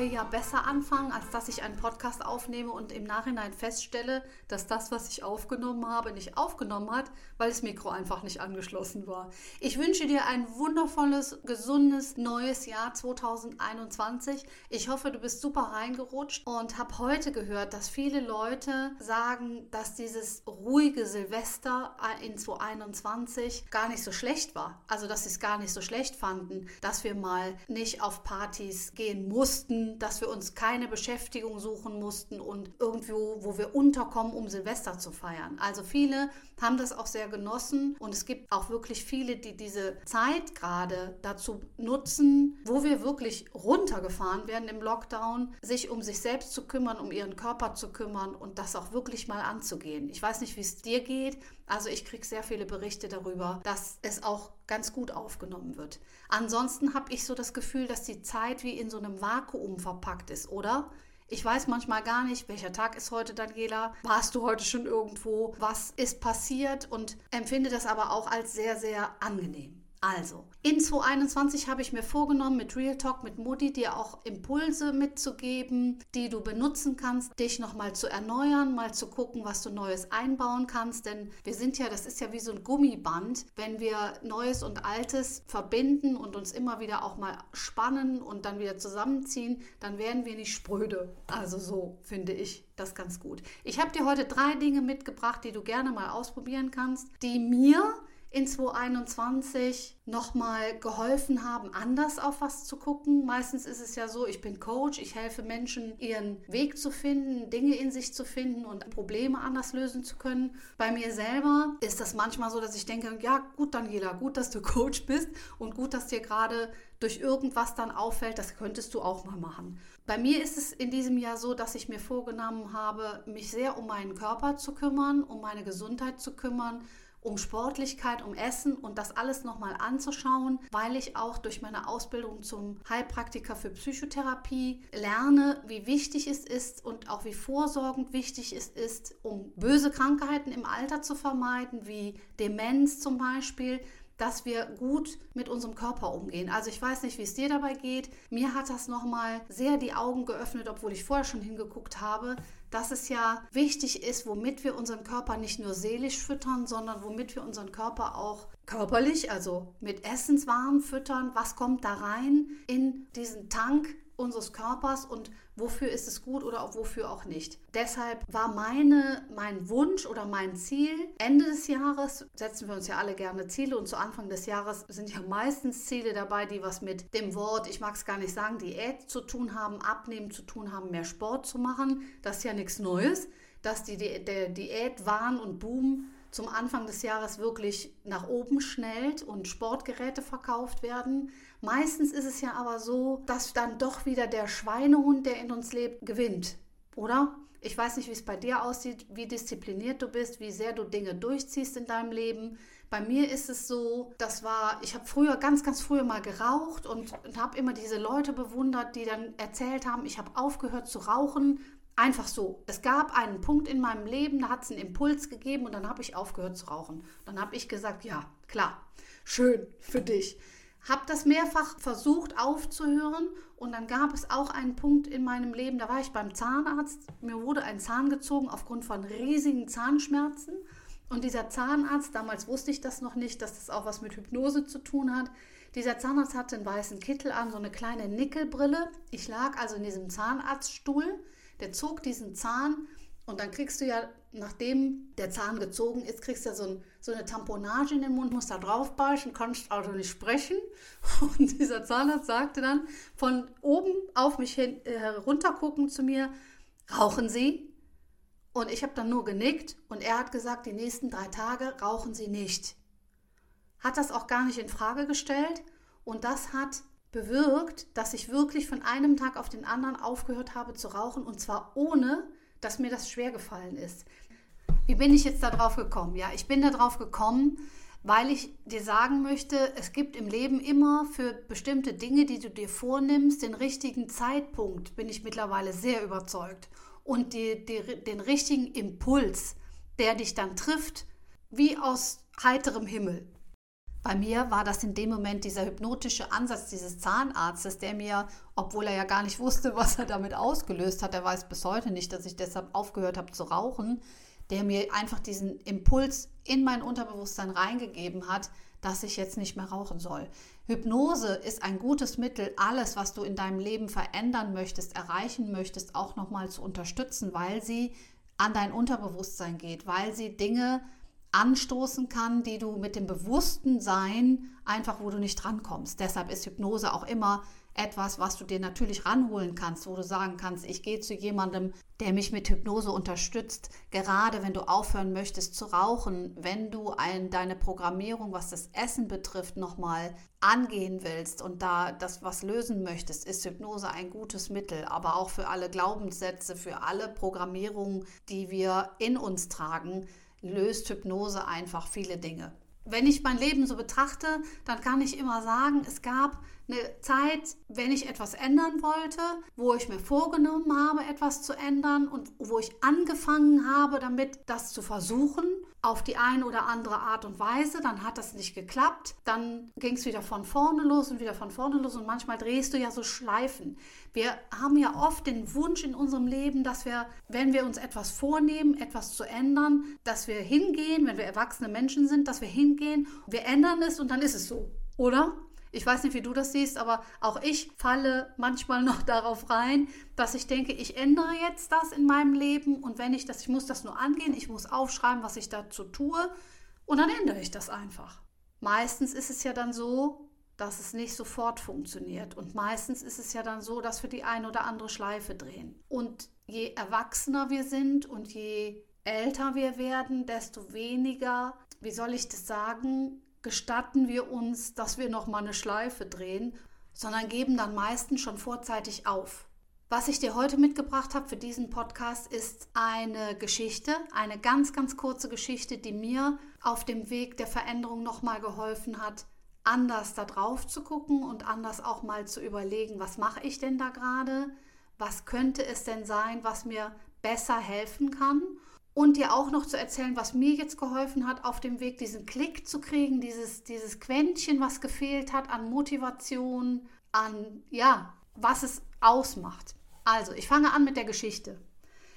Neue Jahr besser anfangen, als dass ich einen Podcast aufnehme und im Nachhinein feststelle, dass das, was ich aufgenommen habe, nicht aufgenommen hat, weil das Mikro einfach nicht angeschlossen war. Ich wünsche dir ein wundervolles, gesundes neues Jahr 2021. Ich hoffe, du bist super reingerutscht und habe heute gehört, dass viele Leute sagen, dass dieses ruhige Silvester in 2021 gar nicht so schlecht war. Also, dass sie es gar nicht so schlecht fanden, dass wir mal nicht auf Partys gehen mussten dass wir uns keine Beschäftigung suchen mussten und irgendwo, wo wir unterkommen, um Silvester zu feiern. Also viele haben das auch sehr genossen und es gibt auch wirklich viele, die diese Zeit gerade dazu nutzen, wo wir wirklich runtergefahren werden im Lockdown, sich um sich selbst zu kümmern, um ihren Körper zu kümmern und das auch wirklich mal anzugehen. Ich weiß nicht, wie es dir geht, also ich kriege sehr viele Berichte darüber, dass es auch ganz gut aufgenommen wird. Ansonsten habe ich so das Gefühl, dass die Zeit wie in so einem Vakuum verpackt ist, oder? Ich weiß manchmal gar nicht, welcher Tag ist heute, Daniela. Warst du heute schon irgendwo? Was ist passiert? Und empfinde das aber auch als sehr, sehr angenehm. Also, in 2021 habe ich mir vorgenommen, mit Real Talk mit Mutti dir auch Impulse mitzugeben, die du benutzen kannst, dich nochmal zu erneuern, mal zu gucken, was du Neues einbauen kannst. Denn wir sind ja, das ist ja wie so ein Gummiband, wenn wir Neues und Altes verbinden und uns immer wieder auch mal spannen und dann wieder zusammenziehen, dann werden wir nicht spröde. Also so finde ich das ganz gut. Ich habe dir heute drei Dinge mitgebracht, die du gerne mal ausprobieren kannst, die mir in 2021 nochmal geholfen haben, anders auf was zu gucken. Meistens ist es ja so, ich bin Coach, ich helfe Menschen, ihren Weg zu finden, Dinge in sich zu finden und Probleme anders lösen zu können. Bei mir selber ist das manchmal so, dass ich denke, ja gut, Daniela, gut, dass du Coach bist und gut, dass dir gerade durch irgendwas dann auffällt, das könntest du auch mal machen. Bei mir ist es in diesem Jahr so, dass ich mir vorgenommen habe, mich sehr um meinen Körper zu kümmern, um meine Gesundheit zu kümmern um Sportlichkeit, um Essen und das alles nochmal anzuschauen, weil ich auch durch meine Ausbildung zum Heilpraktiker für Psychotherapie lerne, wie wichtig es ist und auch wie vorsorgend wichtig es ist, um böse Krankheiten im Alter zu vermeiden, wie Demenz zum Beispiel, dass wir gut mit unserem Körper umgehen. Also ich weiß nicht, wie es dir dabei geht. Mir hat das nochmal sehr die Augen geöffnet, obwohl ich vorher schon hingeguckt habe, dass es ja wichtig ist, womit wir unseren Körper nicht nur seelisch füttern, sondern womit wir unseren Körper auch körperlich, also mit Essenswaren füttern. Was kommt da rein in diesen Tank unseres Körpers und wofür ist es gut oder auch wofür auch nicht. Deshalb war meine, mein Wunsch oder mein Ziel, Ende des Jahres setzen wir uns ja alle gerne Ziele und zu Anfang des Jahres sind ja meistens Ziele dabei, die was mit dem Wort, ich mag es gar nicht sagen, Diät zu tun haben, abnehmen zu tun haben, mehr Sport zu machen. Das ist ja nichts Neues, dass die, der Diätwahn und Boom zum Anfang des Jahres wirklich nach oben schnellt und Sportgeräte verkauft werden. Meistens ist es ja aber so, dass dann doch wieder der Schweinehund, der in uns lebt, gewinnt, oder? Ich weiß nicht, wie es bei dir aussieht, wie diszipliniert du bist, wie sehr du Dinge durchziehst in deinem Leben. Bei mir ist es so, das war, ich habe früher, ganz, ganz früher mal geraucht und, und habe immer diese Leute bewundert, die dann erzählt haben, ich habe aufgehört zu rauchen, Einfach so. Es gab einen Punkt in meinem Leben, da hat es einen Impuls gegeben und dann habe ich aufgehört zu rauchen. Dann habe ich gesagt, ja, klar, schön für dich. Habe das mehrfach versucht aufzuhören und dann gab es auch einen Punkt in meinem Leben, da war ich beim Zahnarzt. Mir wurde ein Zahn gezogen aufgrund von riesigen Zahnschmerzen. Und dieser Zahnarzt, damals wusste ich das noch nicht, dass das auch was mit Hypnose zu tun hat. Dieser Zahnarzt hatte einen weißen Kittel an, so eine kleine Nickelbrille. Ich lag also in diesem Zahnarztstuhl der zog diesen Zahn Und dann kriegst du ja, nachdem der Zahn gezogen ist, kriegst du ja so, ein, so eine Tamponage in den Mund, musst da drauf beißen, kannst also nicht sprechen. Und dieser Zahnarzt sagte dann von oben auf mich hin, äh, herunter gucken zu mir, rauchen Sie? Und ich habe dann nur genickt und er hat gesagt, die nächsten drei Tage rauchen Sie nicht. Hat das auch gar nicht in Frage gestellt und das hat bewirkt, dass ich wirklich von einem Tag auf den anderen aufgehört habe zu rauchen und zwar ohne, dass mir das schwer gefallen ist. Wie bin ich jetzt darauf gekommen? Ja, ich bin darauf gekommen, weil ich dir sagen möchte, es gibt im Leben immer für bestimmte Dinge, die du dir vornimmst, den richtigen Zeitpunkt, bin ich mittlerweile sehr überzeugt. Und die, die, den richtigen Impuls, der dich dann trifft, wie aus heiterem Himmel. Bei mir war das in dem Moment dieser hypnotische Ansatz dieses Zahnarztes, der mir, obwohl er ja gar nicht wusste, was er damit ausgelöst hat, er weiß bis heute nicht, dass ich deshalb aufgehört habe zu rauchen, der mir einfach diesen Impuls in mein Unterbewusstsein reingegeben hat, dass ich jetzt nicht mehr rauchen soll. Hypnose ist ein gutes Mittel, alles, was du in deinem Leben verändern möchtest, erreichen möchtest, auch nochmal zu unterstützen, weil sie an dein Unterbewusstsein geht, weil sie Dinge anstoßen kann, die du mit dem bewussten Sein einfach, wo du nicht drankommst. Deshalb ist Hypnose auch immer etwas, was du dir natürlich ranholen kannst, wo du sagen kannst, ich gehe zu jemandem, der mich mit Hypnose unterstützt. Gerade wenn du aufhören möchtest zu rauchen, wenn du ein, deine Programmierung, was das Essen betrifft, nochmal angehen willst und da das was lösen möchtest, ist Hypnose ein gutes Mittel. Aber auch für alle Glaubenssätze, für alle Programmierungen, die wir in uns tragen, löst Hypnose einfach viele Dinge. Wenn ich mein Leben so betrachte, dann kann ich immer sagen, es gab eine Zeit, wenn ich etwas ändern wollte, wo ich mir vorgenommen habe, etwas zu ändern und wo ich angefangen habe, damit das zu versuchen auf die eine oder andere Art und Weise, dann hat das nicht geklappt, dann ging es wieder von vorne los und wieder von vorne los und manchmal drehst du ja so Schleifen. Wir haben ja oft den Wunsch in unserem Leben, dass wir, wenn wir uns etwas vornehmen, etwas zu ändern, dass wir hingehen, wenn wir erwachsene Menschen sind, dass wir hingehen, wir ändern es und dann ist es so, oder? Ich weiß nicht, wie du das siehst, aber auch ich falle manchmal noch darauf rein, dass ich denke, ich ändere jetzt das in meinem Leben und wenn ich das, ich muss das nur angehen, ich muss aufschreiben, was ich dazu tue und dann ändere ich das einfach. Meistens ist es ja dann so, dass es nicht sofort funktioniert und meistens ist es ja dann so, dass wir die eine oder andere Schleife drehen. Und je erwachsener wir sind und je älter wir werden, desto weniger, wie soll ich das sagen, gestatten wir uns, dass wir noch mal eine Schleife drehen, sondern geben dann meistens schon vorzeitig auf. Was ich dir heute mitgebracht habe für diesen Podcast ist eine Geschichte, eine ganz, ganz kurze Geschichte, die mir auf dem Weg der Veränderung nochmal geholfen hat, anders da drauf zu gucken und anders auch mal zu überlegen, was mache ich denn da gerade? Was könnte es denn sein, was mir besser helfen kann? Und dir auch noch zu erzählen, was mir jetzt geholfen hat, auf dem Weg diesen Klick zu kriegen, dieses, dieses Quäntchen, was gefehlt hat an Motivation, an, ja, was es ausmacht. Also, ich fange an mit der Geschichte.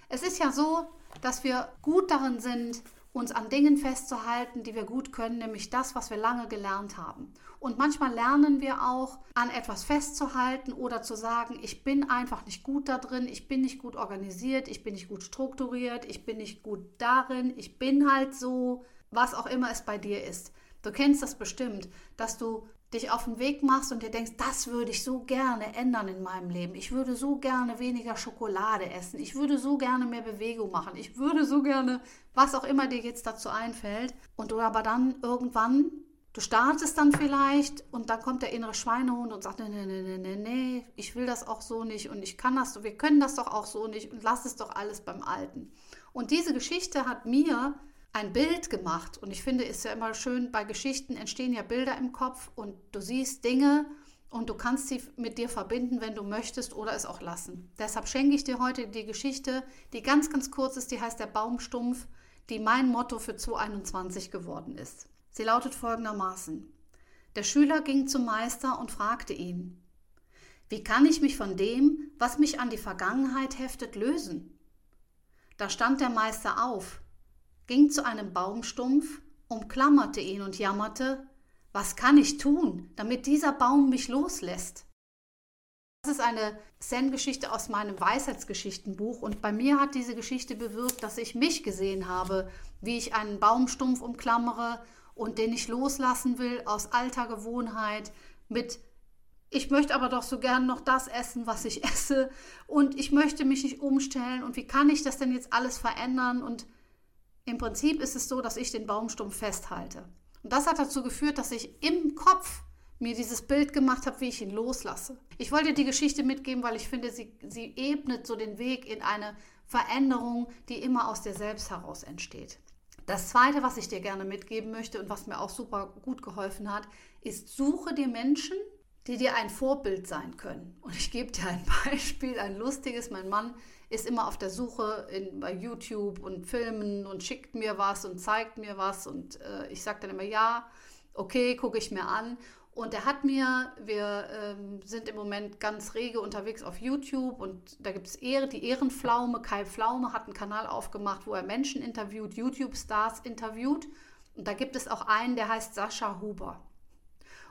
Es ist ja so, dass wir gut darin sind, uns an Dingen festzuhalten, die wir gut können, nämlich das, was wir lange gelernt haben. Und manchmal lernen wir auch, an etwas festzuhalten oder zu sagen, ich bin einfach nicht gut da drin, ich bin nicht gut organisiert, ich bin nicht gut strukturiert, ich bin nicht gut darin, ich bin halt so, was auch immer es bei dir ist. Du kennst das bestimmt, dass du dich auf den Weg machst und dir denkst, das würde ich so gerne ändern in meinem Leben. Ich würde so gerne weniger Schokolade essen. Ich würde so gerne mehr Bewegung machen. Ich würde so gerne, was auch immer dir jetzt dazu einfällt. Und du aber dann irgendwann, du startest dann vielleicht und dann kommt der innere Schweinehund und sagt, nee, nee, nee, nee, nee, ich will das auch so nicht und ich kann das, wir können das doch auch so nicht und lass es doch alles beim Alten. Und diese Geschichte hat mir ein Bild gemacht. Und ich finde, es ist ja immer schön, bei Geschichten entstehen ja Bilder im Kopf und du siehst Dinge und du kannst sie mit dir verbinden, wenn du möchtest oder es auch lassen. Deshalb schenke ich dir heute die Geschichte, die ganz, ganz kurz ist, die heißt der Baumstumpf, die mein Motto für 2021 geworden ist. Sie lautet folgendermaßen. Der Schüler ging zum Meister und fragte ihn, wie kann ich mich von dem, was mich an die Vergangenheit heftet, lösen? Da stand der Meister auf, ging zu einem Baumstumpf, umklammerte ihn und jammerte, was kann ich tun, damit dieser Baum mich loslässt? Das ist eine Zen-Geschichte aus meinem Weisheitsgeschichtenbuch und bei mir hat diese Geschichte bewirkt, dass ich mich gesehen habe, wie ich einen Baumstumpf umklammere und den ich loslassen will aus alter Gewohnheit mit ich möchte aber doch so gern noch das essen, was ich esse und ich möchte mich nicht umstellen und wie kann ich das denn jetzt alles verändern und im Prinzip ist es so, dass ich den Baumstumpf festhalte. Und das hat dazu geführt, dass ich im Kopf mir dieses Bild gemacht habe, wie ich ihn loslasse. Ich wollte die Geschichte mitgeben, weil ich finde, sie, sie ebnet so den Weg in eine Veränderung, die immer aus dir selbst heraus entsteht. Das Zweite, was ich dir gerne mitgeben möchte und was mir auch super gut geholfen hat, ist, suche dir Menschen, die dir ein Vorbild sein können. Und ich gebe dir ein Beispiel, ein lustiges. Mein Mann ist immer auf der Suche in, bei YouTube und Filmen und schickt mir was und zeigt mir was. Und äh, ich sage dann immer, ja, okay, gucke ich mir an. Und er hat mir, wir ähm, sind im Moment ganz rege unterwegs auf YouTube und da gibt es Ehre, die Ehrenpflaume. Kai Pflaume hat einen Kanal aufgemacht, wo er Menschen interviewt, YouTube-Stars interviewt. Und da gibt es auch einen, der heißt Sascha Huber.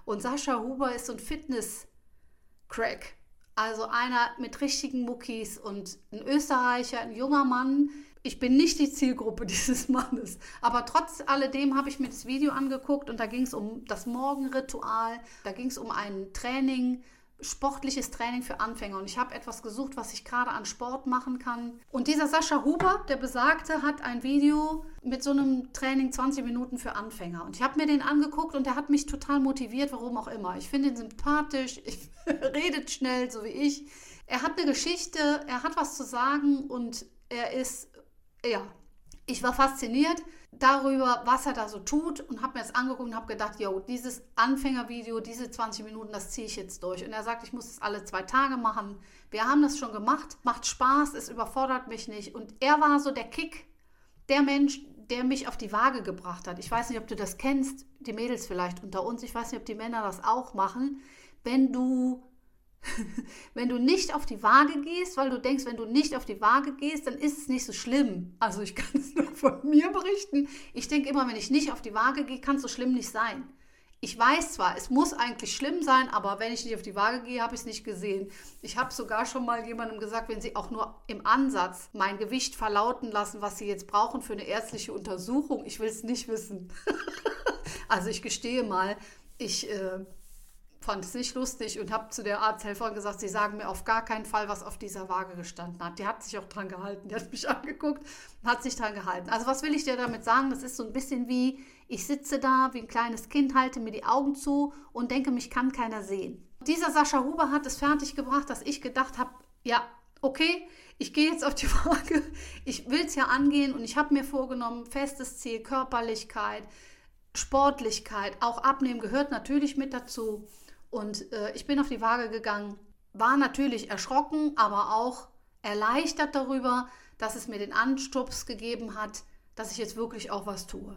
Und Sascha Huber ist so ein Fitness-Crack. Also einer mit richtigen Muckis und ein Österreicher, ein junger Mann, ich bin nicht die Zielgruppe dieses Mannes. Aber trotz alledem habe ich mir das Video angeguckt und da ging es um das Morgenritual, da ging es um ein Training, sportliches Training für Anfänger. Und ich habe etwas gesucht, was ich gerade an Sport machen kann. Und dieser Sascha Huber, der besagte, hat ein Video mit so einem Training 20 Minuten für Anfänger. Und ich habe mir den angeguckt und der hat mich total motiviert, warum auch immer. Ich finde ihn sympathisch, ich redet schnell, so wie ich. Er hat eine Geschichte, er hat was zu sagen und er ist ja, ich war fasziniert darüber, was er da so tut und habe mir das angeguckt und habe gedacht, yo, dieses Anfängervideo, diese 20 Minuten, das ziehe ich jetzt durch. Und er sagt, ich muss es alle zwei Tage machen. Wir haben das schon gemacht, macht Spaß, es überfordert mich nicht. Und er war so der Kick, der Mensch, der mich auf die Waage gebracht hat. Ich weiß nicht, ob du das kennst, die Mädels vielleicht unter uns. Ich weiß nicht, ob die Männer das auch machen. Wenn du wenn du nicht auf die Waage gehst, weil du denkst, wenn du nicht auf die Waage gehst, dann ist es nicht so schlimm. Also ich kann es nur von mir berichten. Ich denke immer, wenn ich nicht auf die Waage gehe, kann es so schlimm nicht sein. Ich weiß zwar, es muss eigentlich schlimm sein, aber wenn ich nicht auf die Waage gehe, habe ich es nicht gesehen. Ich habe sogar schon mal jemandem gesagt, wenn sie auch nur im Ansatz mein Gewicht verlauten lassen, was sie jetzt brauchen für eine ärztliche Untersuchung, ich will es nicht wissen. also ich gestehe mal, ich äh, fand es nicht lustig und habe zu der Arzthelferin gesagt, sie sagen mir auf gar keinen Fall, was auf dieser Waage gestanden hat. Die hat sich auch dran gehalten, die hat mich angeguckt und hat sich dran gehalten. Also was will ich dir damit sagen? Das ist so ein bisschen wie, ich sitze da wie ein kleines Kind, halte mir die Augen zu und denke, mich kann keiner sehen. Dieser Sascha Huber hat es fertiggebracht, dass ich gedacht habe, ja, okay, ich gehe jetzt auf die Waage, ich will es ja angehen und ich habe mir vorgenommen, festes Ziel, Körperlichkeit, Sportlichkeit, auch Abnehmen gehört natürlich mit dazu. Und äh, ich bin auf die Waage gegangen, war natürlich erschrocken, aber auch erleichtert darüber, dass es mir den Anstups gegeben hat, dass ich jetzt wirklich auch was tue.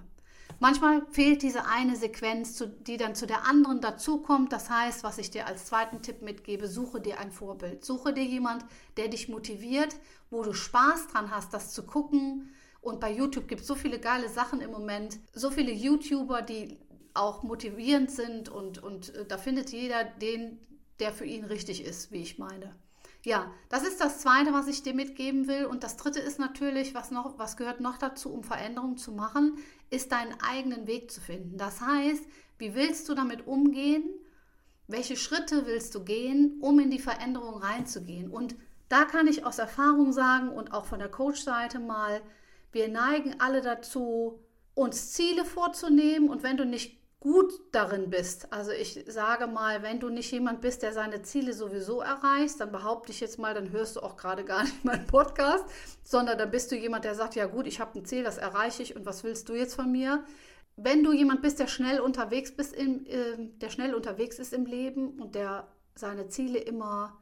Manchmal fehlt diese eine Sequenz, die dann zu der anderen dazukommt. Das heißt, was ich dir als zweiten Tipp mitgebe, suche dir ein Vorbild. Suche dir jemand, der dich motiviert, wo du Spaß dran hast, das zu gucken. Und bei YouTube gibt es so viele geile Sachen im Moment. So viele YouTuber, die auch motivierend sind und, und äh, da findet jeder den, der für ihn richtig ist, wie ich meine. Ja, das ist das Zweite, was ich dir mitgeben will. Und das Dritte ist natürlich, was, noch, was gehört noch dazu, um Veränderungen zu machen, ist deinen eigenen Weg zu finden. Das heißt, wie willst du damit umgehen? Welche Schritte willst du gehen, um in die Veränderung reinzugehen? Und da kann ich aus Erfahrung sagen und auch von der Coach-Seite mal, wir neigen alle dazu, uns Ziele vorzunehmen und wenn du nicht gut darin bist. Also ich sage mal, wenn du nicht jemand bist, der seine Ziele sowieso erreicht, dann behaupte ich jetzt mal, dann hörst du auch gerade gar nicht meinen Podcast, sondern dann bist du jemand, der sagt, ja gut, ich habe ein Ziel, das erreiche ich und was willst du jetzt von mir? Wenn du jemand bist, der schnell unterwegs bist, im, äh, der schnell unterwegs ist im Leben und der seine Ziele immer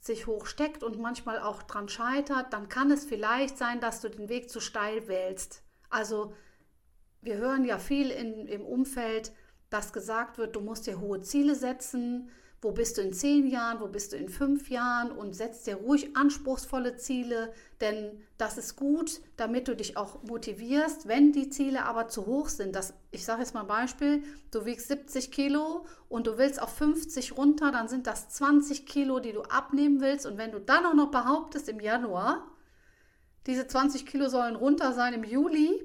sich hochsteckt und manchmal auch dran scheitert, dann kann es vielleicht sein, dass du den Weg zu steil wählst. Also wir hören ja viel in, im Umfeld, dass gesagt wird, du musst dir hohe Ziele setzen, wo bist du in zehn Jahren, wo bist du in fünf Jahren? Und setz dir ruhig anspruchsvolle Ziele, denn das ist gut, damit du dich auch motivierst. Wenn die Ziele aber zu hoch sind, das, ich sage jetzt mal ein Beispiel, du wiegst 70 Kilo und du willst auf 50 runter, dann sind das 20 Kilo, die du abnehmen willst. Und wenn du dann auch noch behauptest im Januar, diese 20 Kilo sollen runter sein im Juli,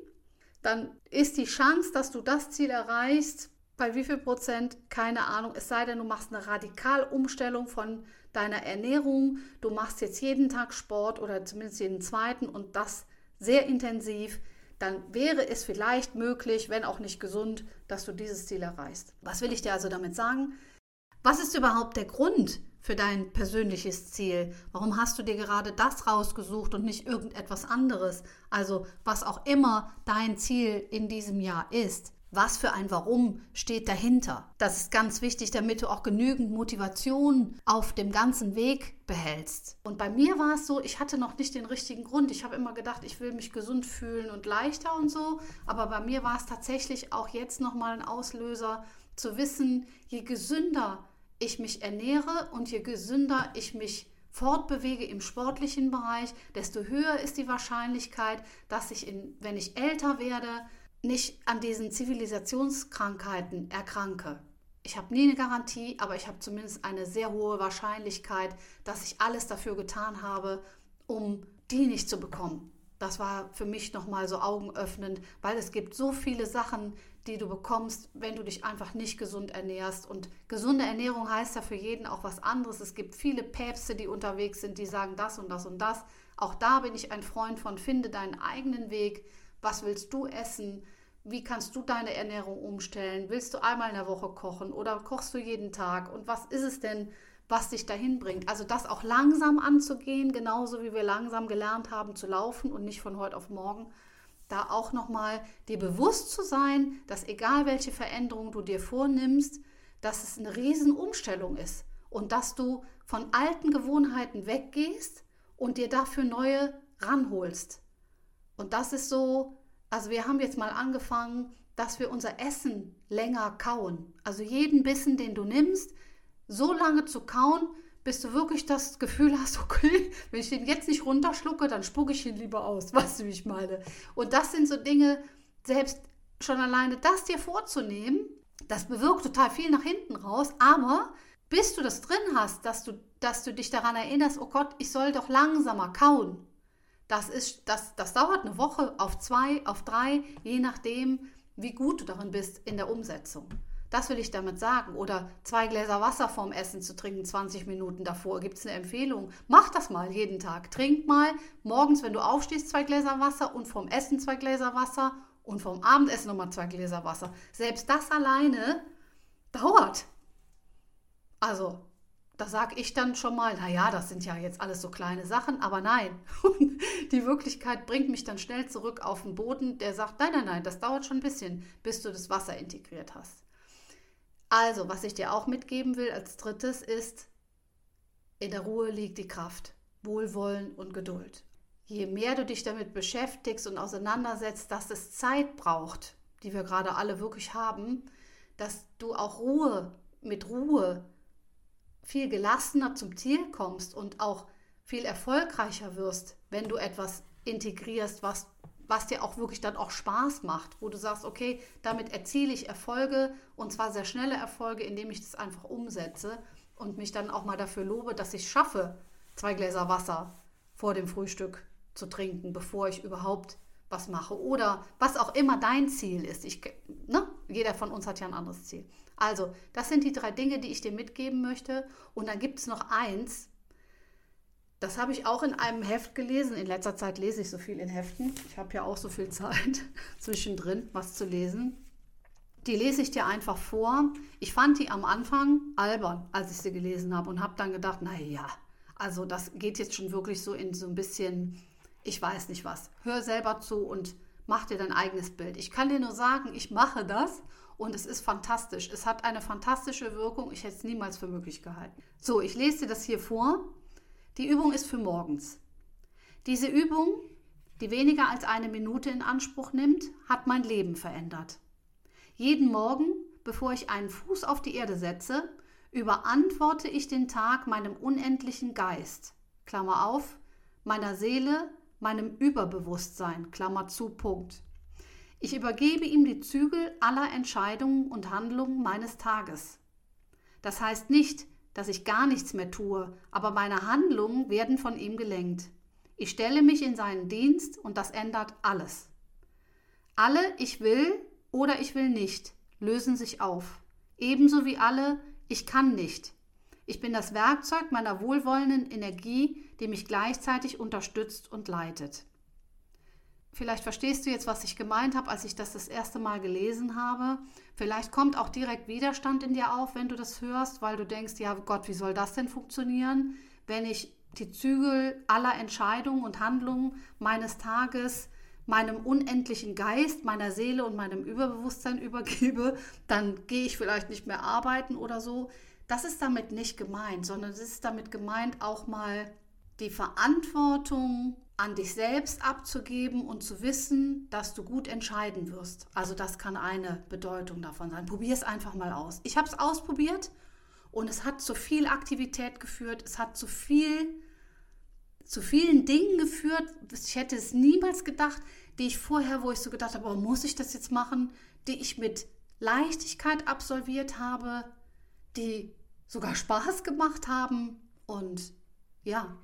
dann ist die Chance, dass du das Ziel erreichst, bei wie viel Prozent? Keine Ahnung. Es sei denn, du machst eine Radikalumstellung von deiner Ernährung. Du machst jetzt jeden Tag Sport oder zumindest jeden zweiten und das sehr intensiv. Dann wäre es vielleicht möglich, wenn auch nicht gesund, dass du dieses Ziel erreichst. Was will ich dir also damit sagen? Was ist überhaupt der Grund für dein persönliches Ziel? Warum hast du dir gerade das rausgesucht und nicht irgendetwas anderes? Also was auch immer dein Ziel in diesem Jahr ist. Was für ein Warum steht dahinter? Das ist ganz wichtig, damit du auch genügend Motivation auf dem ganzen Weg behältst. Und bei mir war es so, ich hatte noch nicht den richtigen Grund. Ich habe immer gedacht, ich will mich gesund fühlen und leichter und so. Aber bei mir war es tatsächlich auch jetzt nochmal ein Auslöser zu wissen, je gesünder ich mich ernähre und je gesünder ich mich fortbewege im sportlichen Bereich, desto höher ist die Wahrscheinlichkeit, dass ich, in, wenn ich älter werde, nicht an diesen Zivilisationskrankheiten erkranke. Ich habe nie eine Garantie, aber ich habe zumindest eine sehr hohe Wahrscheinlichkeit, dass ich alles dafür getan habe, um die nicht zu bekommen. Das war für mich nochmal so augenöffnend, weil es gibt so viele Sachen, die du bekommst, wenn du dich einfach nicht gesund ernährst. Und gesunde Ernährung heißt ja für jeden auch was anderes. Es gibt viele Päpste, die unterwegs sind, die sagen das und das und das. Auch da bin ich ein Freund von, finde deinen eigenen Weg. Was willst du essen? Wie kannst du deine Ernährung umstellen? Willst du einmal in der Woche kochen oder kochst du jeden Tag? Und was ist es denn, was dich dahin bringt? Also das auch langsam anzugehen, genauso wie wir langsam gelernt haben zu laufen und nicht von heute auf morgen. Da auch nochmal dir bewusst zu sein, dass egal welche Veränderung du dir vornimmst, dass es eine Riesenumstellung ist und dass du von alten Gewohnheiten weggehst und dir dafür neue ranholst. Und das ist so also wir haben jetzt mal angefangen, dass wir unser Essen länger kauen. Also jeden Bissen, den du nimmst, so lange zu kauen, bis du wirklich das Gefühl hast, okay, wenn ich den jetzt nicht runterschlucke, dann spucke ich ihn lieber aus. Weißt du, wie ich meine? Und das sind so Dinge, selbst schon alleine das dir vorzunehmen, das bewirkt total viel nach hinten raus, aber bis du das drin hast, dass du, dass du dich daran erinnerst, oh Gott, ich soll doch langsamer kauen, das, ist, das, das dauert eine Woche auf zwei, auf drei, je nachdem, wie gut du darin bist in der Umsetzung. Das will ich damit sagen. Oder zwei Gläser Wasser vorm Essen zu trinken, 20 Minuten davor. Gibt es eine Empfehlung? Mach das mal jeden Tag. Trink mal morgens, wenn du aufstehst, zwei Gläser Wasser und vorm Essen zwei Gläser Wasser und vorm Abendessen nochmal zwei Gläser Wasser. Selbst das alleine dauert. Also da sage ich dann schon mal, naja, das sind ja jetzt alles so kleine Sachen, aber nein. die Wirklichkeit bringt mich dann schnell zurück auf den Boden, der sagt, nein, nein, nein, das dauert schon ein bisschen, bis du das Wasser integriert hast. Also, was ich dir auch mitgeben will als drittes ist, in der Ruhe liegt die Kraft, Wohlwollen und Geduld. Je mehr du dich damit beschäftigst und auseinandersetzt, dass es Zeit braucht, die wir gerade alle wirklich haben, dass du auch Ruhe mit Ruhe viel gelassener zum Ziel kommst und auch viel erfolgreicher wirst, wenn du etwas integrierst, was, was dir auch wirklich dann auch Spaß macht, wo du sagst, okay, damit erziele ich Erfolge und zwar sehr schnelle Erfolge, indem ich das einfach umsetze und mich dann auch mal dafür lobe, dass ich schaffe, zwei Gläser Wasser vor dem Frühstück zu trinken, bevor ich überhaupt was mache oder was auch immer dein Ziel ist. Ich, ne? Jeder von uns hat ja ein anderes Ziel. Also, das sind die drei Dinge, die ich dir mitgeben möchte. Und dann gibt es noch eins, das habe ich auch in einem Heft gelesen. In letzter Zeit lese ich so viel in Heften. Ich habe ja auch so viel Zeit zwischendrin, was zu lesen. Die lese ich dir einfach vor. Ich fand die am Anfang albern, als ich sie gelesen habe und habe dann gedacht, naja, also das geht jetzt schon wirklich so in so ein bisschen, ich weiß nicht was. Hör selber zu und mach dir dein eigenes Bild. Ich kann dir nur sagen, ich mache das und es ist fantastisch. Es hat eine fantastische Wirkung. Ich hätte es niemals für möglich gehalten. So, ich lese dir das hier vor. Die Übung ist für morgens. Diese Übung, die weniger als eine Minute in Anspruch nimmt, hat mein Leben verändert. Jeden Morgen, bevor ich einen Fuß auf die Erde setze, überantworte ich den Tag meinem unendlichen Geist, Klammer auf, meiner Seele, meinem Überbewusstsein, Klammer zu, Punkt. Ich übergebe ihm die Zügel aller Entscheidungen und Handlungen meines Tages. Das heißt nicht, dass ich gar nichts mehr tue, aber meine Handlungen werden von ihm gelenkt. Ich stelle mich in seinen Dienst und das ändert alles. Alle ich will oder ich will nicht lösen sich auf. Ebenso wie alle ich kann nicht. Ich bin das Werkzeug meiner wohlwollenden Energie, die mich gleichzeitig unterstützt und leitet. Vielleicht verstehst du jetzt, was ich gemeint habe, als ich das das erste Mal gelesen habe. Vielleicht kommt auch direkt Widerstand in dir auf, wenn du das hörst, weil du denkst, ja Gott, wie soll das denn funktionieren, wenn ich die Zügel aller Entscheidungen und Handlungen meines Tages meinem unendlichen Geist, meiner Seele und meinem Überbewusstsein übergebe, dann gehe ich vielleicht nicht mehr arbeiten oder so. Das ist damit nicht gemeint, sondern es ist damit gemeint, auch mal die Verantwortung an dich selbst abzugeben und zu wissen, dass du gut entscheiden wirst. Also das kann eine Bedeutung davon sein. Probier es einfach mal aus. Ich habe es ausprobiert und es hat zu viel Aktivität geführt. Es hat zu viel, zu vielen Dingen geführt. Ich hätte es niemals gedacht, die ich vorher, wo ich so gedacht habe, oh, muss ich das jetzt machen, die ich mit Leichtigkeit absolviert habe, die sogar Spaß gemacht haben und ja,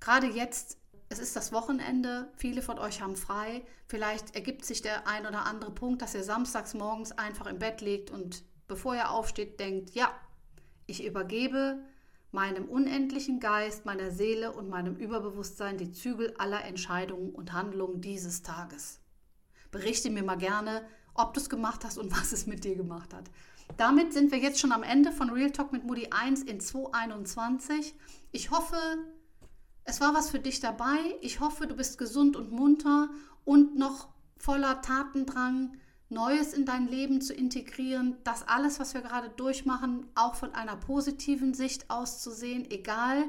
gerade jetzt es ist das Wochenende, viele von euch haben frei. Vielleicht ergibt sich der ein oder andere Punkt, dass ihr samstags morgens einfach im Bett liegt und bevor ihr aufsteht, denkt, ja, ich übergebe meinem unendlichen Geist, meiner Seele und meinem Überbewusstsein die Zügel aller Entscheidungen und Handlungen dieses Tages. Berichte mir mal gerne, ob du es gemacht hast und was es mit dir gemacht hat. Damit sind wir jetzt schon am Ende von Real Talk mit Moody 1 in 2021. Ich hoffe, es war was für dich dabei. Ich hoffe, du bist gesund und munter und noch voller Tatendrang, Neues in dein Leben zu integrieren, das alles, was wir gerade durchmachen, auch von einer positiven Sicht auszusehen, egal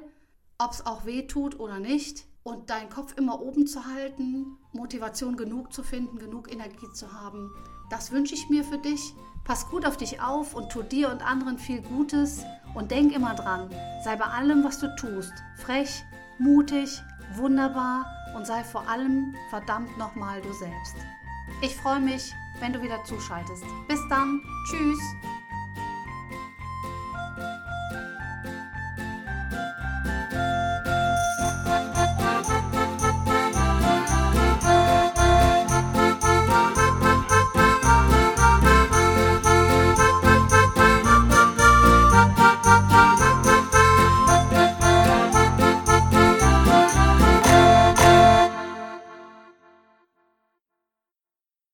ob es auch weh tut oder nicht. Und deinen Kopf immer oben zu halten, Motivation genug zu finden, genug Energie zu haben. Das wünsche ich mir für dich. Pass gut auf dich auf und tu dir und anderen viel Gutes. Und denk immer dran, sei bei allem, was du tust, frech, mutig, wunderbar und sei vor allem verdammt nochmal du selbst. Ich freue mich, wenn du wieder zuschaltest. Bis dann. Tschüss.